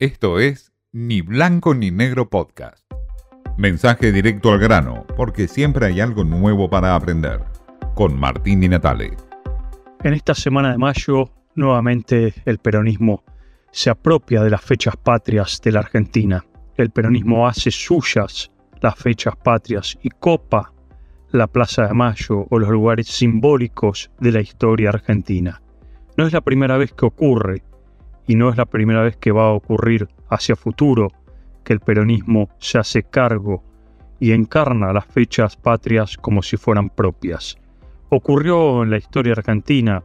Esto es Ni Blanco ni Negro Podcast. Mensaje directo al grano, porque siempre hay algo nuevo para aprender. Con Martín Di Natale. En esta semana de mayo, nuevamente el peronismo se apropia de las fechas patrias de la Argentina. El peronismo hace suyas las fechas patrias y copa la Plaza de Mayo o los lugares simbólicos de la historia argentina. No es la primera vez que ocurre y no es la primera vez que va a ocurrir hacia futuro que el peronismo se hace cargo y encarna las fechas patrias como si fueran propias. Ocurrió en la historia argentina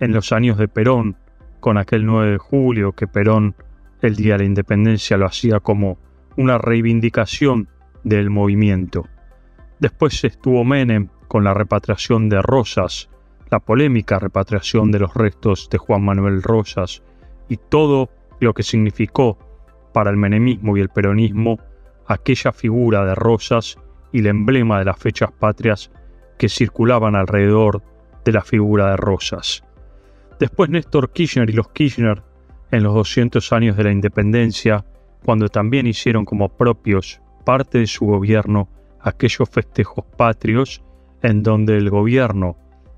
en los años de Perón, con aquel 9 de julio que Perón el día de la independencia lo hacía como una reivindicación del movimiento. Después estuvo Menem con la repatriación de Rosas, la polémica repatriación de los restos de Juan Manuel Rosas, y todo lo que significó para el menemismo y el peronismo aquella figura de Rosas y el emblema de las fechas patrias que circulaban alrededor de la figura de Rosas. Después Néstor Kirchner y los Kirchner, en los 200 años de la independencia, cuando también hicieron como propios parte de su gobierno aquellos festejos patrios, en donde el gobierno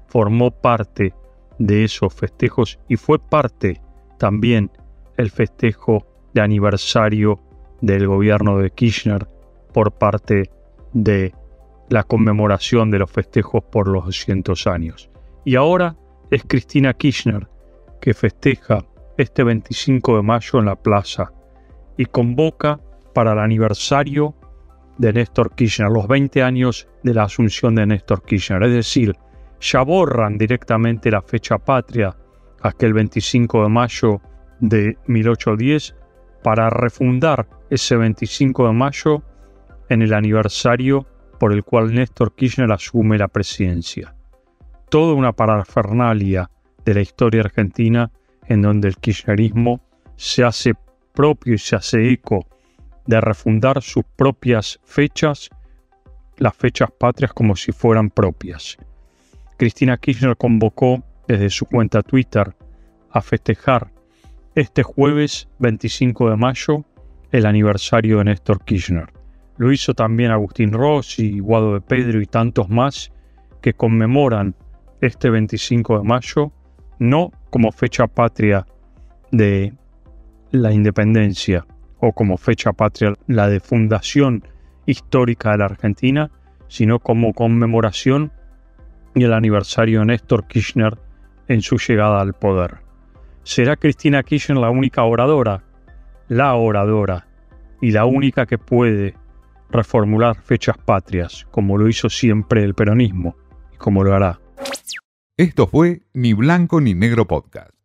formó parte de esos festejos y fue parte también el festejo de aniversario del gobierno de Kirchner por parte de la conmemoración de los festejos por los 200 años. Y ahora es Cristina Kirchner que festeja este 25 de mayo en la plaza y convoca para el aniversario de Néstor Kirchner, los 20 años de la asunción de Néstor Kirchner. Es decir, ya borran directamente la fecha patria aquel 25 de mayo de 1810 para refundar ese 25 de mayo en el aniversario por el cual Néstor Kirchner asume la presidencia. Toda una parafernalia de la historia argentina en donde el kirchnerismo se hace propio y se hace eco de refundar sus propias fechas, las fechas patrias como si fueran propias. Cristina Kirchner convocó desde su cuenta Twitter a festejar este jueves 25 de mayo el aniversario de Néstor Kirchner. Lo hizo también Agustín Rossi, Guado de Pedro y tantos más que conmemoran este 25 de mayo no como fecha patria de la independencia o como fecha patria la de fundación histórica de la Argentina, sino como conmemoración y el aniversario de Néstor Kirchner en su llegada al poder. ¿Será Cristina Kirchner la única oradora? La oradora y la única que puede reformular fechas patrias, como lo hizo siempre el peronismo y como lo hará. Esto fue Ni Blanco ni Negro Podcast.